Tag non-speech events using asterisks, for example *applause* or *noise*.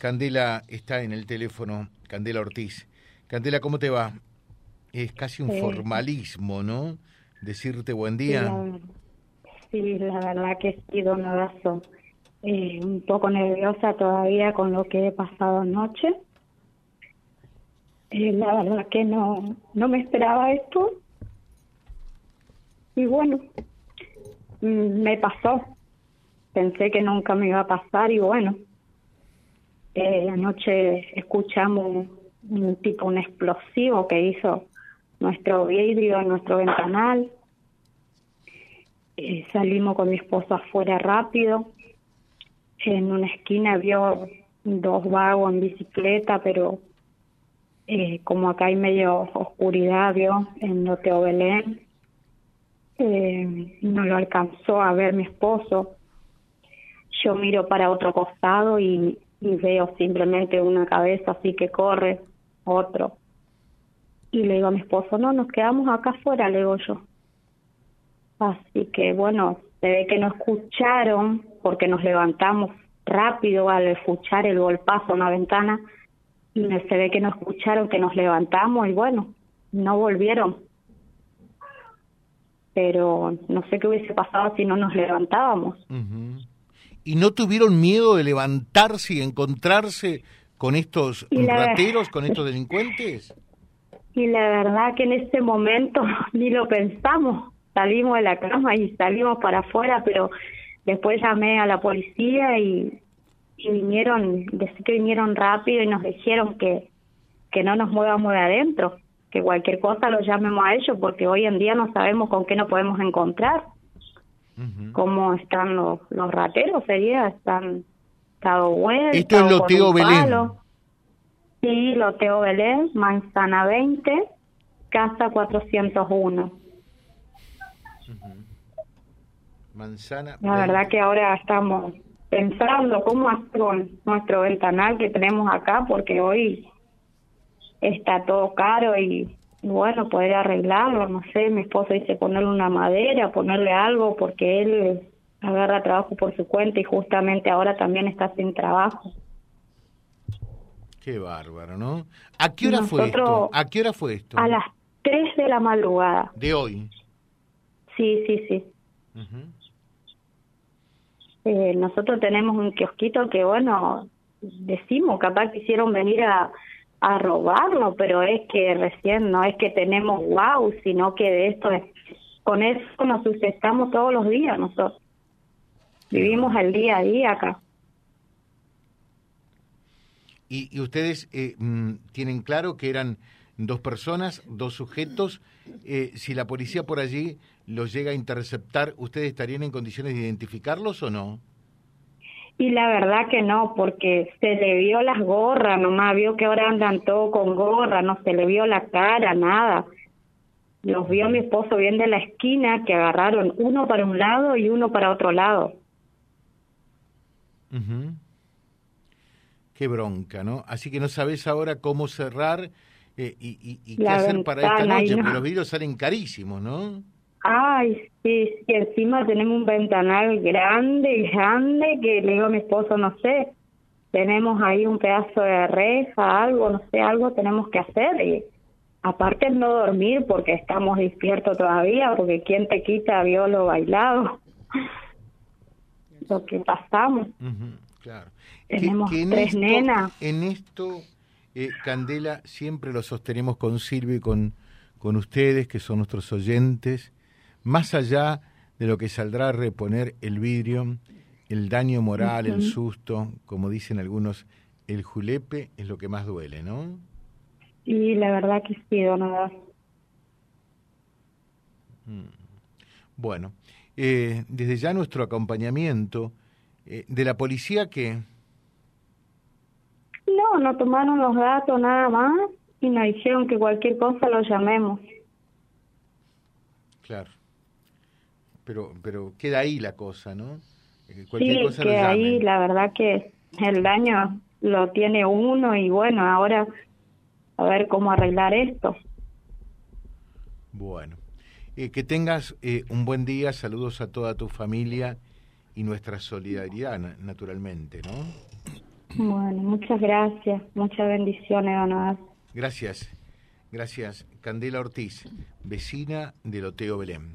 Candela está en el teléfono, Candela Ortiz. Candela, ¿cómo te va? Es casi un formalismo, ¿no? Decirte buen día. Sí, la, verdad que sí, don eh, un poco nerviosa todavía con lo que he pasado anoche. Eh, la verdad que no, no me esperaba esto. Y bueno, mm, me pasó. Pensé que nunca me iba a pasar y bueno, eh, anoche escuchamos un tipo, un explosivo que hizo nuestro vidrio, nuestro ventanal. Eh, salimos con mi esposo afuera rápido. En una esquina vio dos vagos en bicicleta, pero eh, como acá hay medio oscuridad, vio en Loteo Belén. Eh, no lo alcanzó a ver mi esposo. Yo miro para otro costado y y veo simplemente una cabeza así que corre, otro. Y le digo a mi esposo, no, nos quedamos acá afuera, le digo yo. Así que bueno, se ve que no escucharon porque nos levantamos rápido al escuchar el golpazo en la ventana y se ve que no escucharon que nos levantamos y bueno, no volvieron. Pero no sé qué hubiese pasado si no nos levantábamos y no tuvieron miedo de levantarse y encontrarse con estos rateros, con estos delincuentes? Y la verdad que en ese momento *laughs* ni lo pensamos. Salimos de la cama y salimos para afuera, pero después llamé a la policía y, y vinieron, decir que vinieron rápido y nos dijeron que, que no nos movamos de adentro, que cualquier cosa lo llamemos a ellos, porque hoy en día no sabemos con qué nos podemos encontrar cómo están los, los rateros, sería, están estado bueno. Esto es Loteo Belén. Sí, Loteo Belén, Manzana 20, Casa 401. Manzana. La verdad que ahora estamos pensando cómo hacer con nuestro ventanal que tenemos acá, porque hoy está todo caro y bueno, poder arreglarlo, no sé, mi esposo dice ponerle una madera, ponerle algo, porque él agarra trabajo por su cuenta y justamente ahora también está sin trabajo. Qué bárbaro, ¿no? ¿A qué hora fue esto? ¿A qué hora fue esto? A las 3 de la madrugada. ¿De hoy? Sí, sí, sí. eh, nosotros tenemos un kiosquito que, bueno, decimos, capaz quisieron venir a, a robarlo, pero es que recién no es que tenemos wow, sino que de esto es, con eso nos sucesamos todos los días nosotros. Vivimos el día a día acá. ¿Y, ustedes eh, mm, tienen claro que eran dos personas, dos sujetos? Eh, si la policía por allí los llega a interceptar, ¿ustedes estarían en condiciones de identificarlos o no? Y la verdad que no, porque se le vio las gorras, nomás vio que ahora andan todos con gorra, no se le vio la cara, nada. Los vio mi esposo bien de la esquina que agarraron uno para un lado y uno para otro lado. Qué bronca, ¿no? Así que no sabes ahora cómo cerrar eh, y, y, qué hacer para esta noche, porque los vidrios salen carísimos, ¿no? Ay, sí, sí, encima tenemos un ventanal grande, grande, que le digo a mi esposo, no sé, tenemos ahí un pedazo de reja, algo, no sé, algo tenemos que hacer. Y aparte no dormir porque estamos despiertos todavía, porque quien te quita vio lo bailado, lo que pasamos. claro. Tenemos tres nenas. En esto, eh, Candela, siempre lo sostenemos con Silvia y con, con ustedes, que son nuestros oyentes más allá de lo que saldrá a reponer el vidrio, el daño moral, el susto, como dicen algunos, el julepe es lo que más duele, ¿no? Y la verdad que sí, don mm. Bueno, eh, desde ya nuestro acompañamiento eh, de la policía que... No, no tomaron los datos nada más y nos dijeron que cualquier cosa lo llamemos. Claro pero, pero queda ahí la cosa, ¿no? Eh, sí, que ahí la verdad que el daño lo tiene uno y bueno, ahora a ver cómo arreglar esto. Bueno, eh, que tengas eh, un buen día, saludos a toda tu familia y nuestra solidaridad, naturalmente, ¿no? Bueno, muchas gracias, muchas bendiciones, don Gracias, gracias. Candela Ortiz, vecina de Loteo Belén.